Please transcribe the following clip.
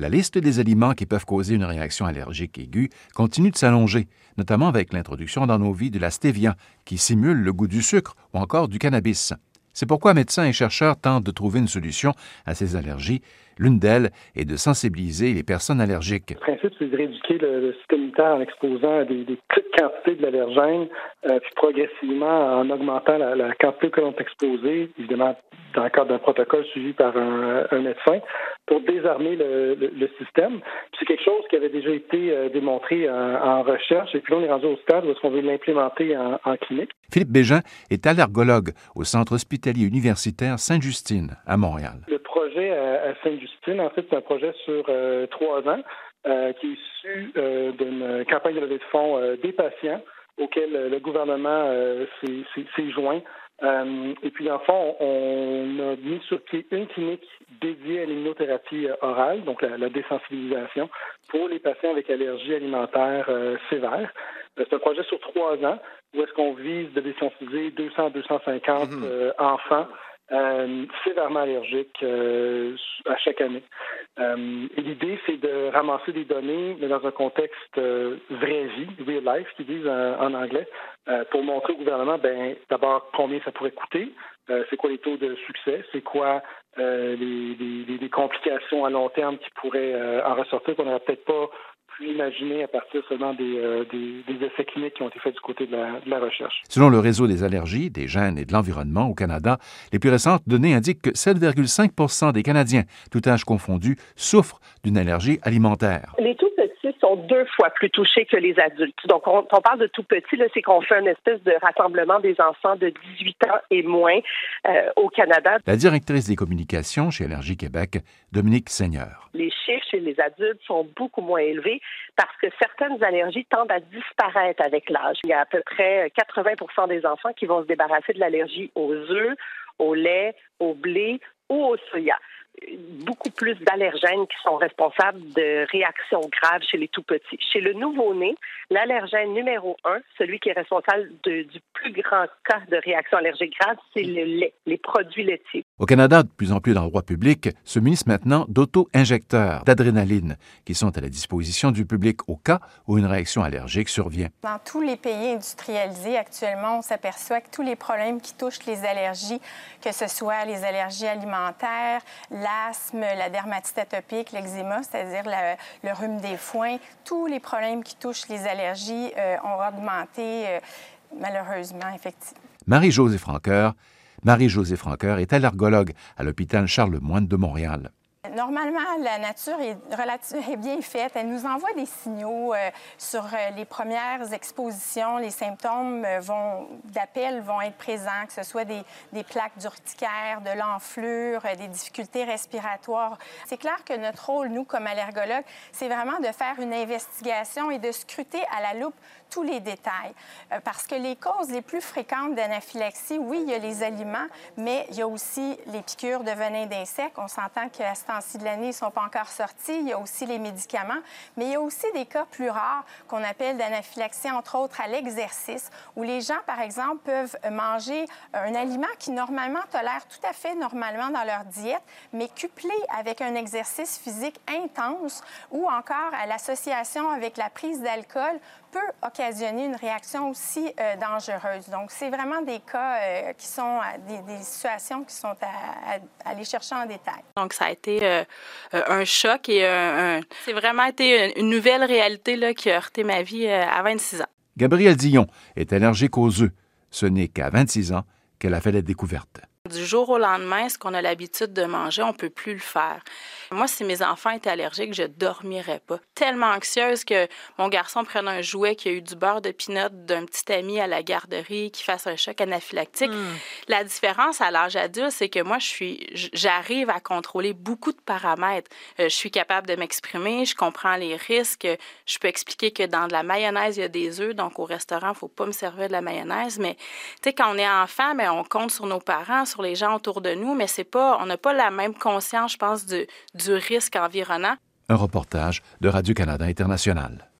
La liste des aliments qui peuvent causer une réaction allergique aiguë continue de s'allonger, notamment avec l'introduction dans nos vies de la stevia, qui simule le goût du sucre ou encore du cannabis. C'est pourquoi médecins et chercheurs tentent de trouver une solution à ces allergies. L'une d'elles est de sensibiliser les personnes allergiques. Le principe, c'est de rééduquer le, système immunitaire en exposant à des, petites quantités de l'allergène, euh, puis progressivement en augmentant la, quantité que l'on est exposé, évidemment dans le cadre d'un protocole suivi par un, médecin, pour désarmer le, système. C'est quelque chose qui avait déjà été euh, démontré en, recherche, et puis là, on est rendu au stade où est-ce qu'on veut l'implémenter en, en clinique. Philippe Bégin est allergologue au Centre hospitalier universitaire Sainte-Justine à Montréal. Le projet à Sainte-Justine, en fait, c'est un projet sur euh, trois ans euh, qui est issu euh, d'une campagne de levée de fonds des patients auquel le gouvernement s'est joint. et puis, en fond, on a mis sur pied une clinique dédiée à l'immunothérapie orale, donc la, désensibilisation, pour les patients avec allergie alimentaire sévère. C'est un projet sur trois ans où est-ce qu'on vise de désensibiliser 200-250 mm-hmm. enfants euh, sévèrement allergiques euh, à chaque année. Euh, L'idée, c'est de ramasser des données, mais dans un contexte vraie vie, real life, qu'ils disent en, anglais, pour montrer au gouvernement, ben, d'abord combien ça pourrait coûter, c'est quoi les taux de succès, c'est quoi les, les, les, complications à long terme qui pourraient en ressortir qu'on n'aurait peut-être pas imaginer à partir seulement euh, des, des, essais cliniques qui ont été faits du côté de la, de la, recherche. Selon le réseau des allergies, des gènes et de l'environnement au Canada, les plus récentes données indiquent que 7,5% des Canadiens, tout âge confondu, souffrent d'une allergie alimentaire. Les sont deux fois plus touchés que les adultes. Donc, on, on parle de tout petit, c'est qu'on fait une espèce de rassemblement des enfants de 18 ans et moins euh, au Canada. La directrice des communications chez Allergie Québec, Dominique Seigneur. Les chiffres chez les adultes sont beaucoup moins élevés parce que certaines allergies tendent à disparaître avec l'âge. Il y a à peu près 80 des enfants qui vont se débarrasser de l'allergie aux œufs, au lait, au blé ou au soya beaucoup plus d'allergènes qui sont responsables de réactions graves chez les tout petits. Chez le nouveau-né, l'allergène numéro un, celui qui est responsable du plus grand cas de réaction allergique grave, c'est le lait, les produits laitiers. Au Canada, de plus en plus d'endroits publics se munissent maintenant d'auto-injecteurs d'adrénaline qui sont à la disposition du public au cas où une réaction allergique survient. Dans tous les pays industrialisés actuellement, on s'aperçoit que tous les problèmes qui touchent les allergies, que ce soit les allergies alimentaires, l'asthme, la dermatite atopique, l'eczéma, c'est-à-dire le, rhume des foins, tous les problèmes qui touchent les allergies euh, ont augmenté euh, malheureusement, effectivement. Marie-Josée Franqueur, Marie-Josée Franqueur est allergologue à l'hôpital Charlemagne de Montréal. Normalement, la nature est, bien faite. Elle nous envoie des signaux euh, sur euh, les premières expositions. Les symptômes euh, d'appel vont être présents, que ce soit des, plaques d'urticaire, de l'enflure, des difficultés respiratoires. C'est clair que notre rôle, nous, comme allergologues, c'est vraiment de faire une investigation et de scruter à la loupe tous les détails. parce que les causes les plus fréquentes d'anaphylaxie, oui, il y a les aliments, mais il y a aussi les piqûres de venin d'insectes. On s'entend qu'à ce temps-ci de l'année, ne sont pas encore sortis. Il y a aussi les médicaments, mais il y a aussi des cas plus rares qu'on appelle d'anaphylaxie, entre autres à l'exercice, où les gens, par exemple, peuvent manger un aliment qui normalement tolère tout à fait normalement dans leur diète, mais couplé avec un exercice physique intense ou encore à l'association avec la prise d'alcool peut occasionner une réaction aussi euh, dangereuse. Donc, c'est vraiment des cas euh, qui sont, des, des, situations qui sont à, aller chercher en détail. Donc, ça a été euh, un choc et un, c'est vraiment été une nouvelle réalité là, qui a heurté ma vie à 26 ans. Gabrielle Dion est allergique aux œufs. Ce n'est qu'à 26 ans qu'elle a fait la découverte. Du jour au lendemain, ce qu'on a l'habitude de manger, on peut plus le faire. Moi, si mes enfants étaient allergiques, je dormirais pas. Tellement anxieuse que mon garçon prenne un jouet qui a eu du beurre de pinot d'un petit ami à la garderie qui fasse un choc anaphylactique. Hmm. La différence à l'âge adulte, c'est que moi, je suis, j'arrive à contrôler beaucoup de paramètres. Euh, je suis capable de m'exprimer, je comprends les risques. Je peux expliquer que dans de la mayonnaise, il y a des œufs, donc au restaurant, il faut pas me servir de la mayonnaise. Mais tu sais, quand on est enfant, mais ben, on compte sur nos parents, sur les gens autour de nous, mais c'est pas, on n'a pas la même conscience, je pense, du, du risque environnant. Un reportage de Radio-Canada International.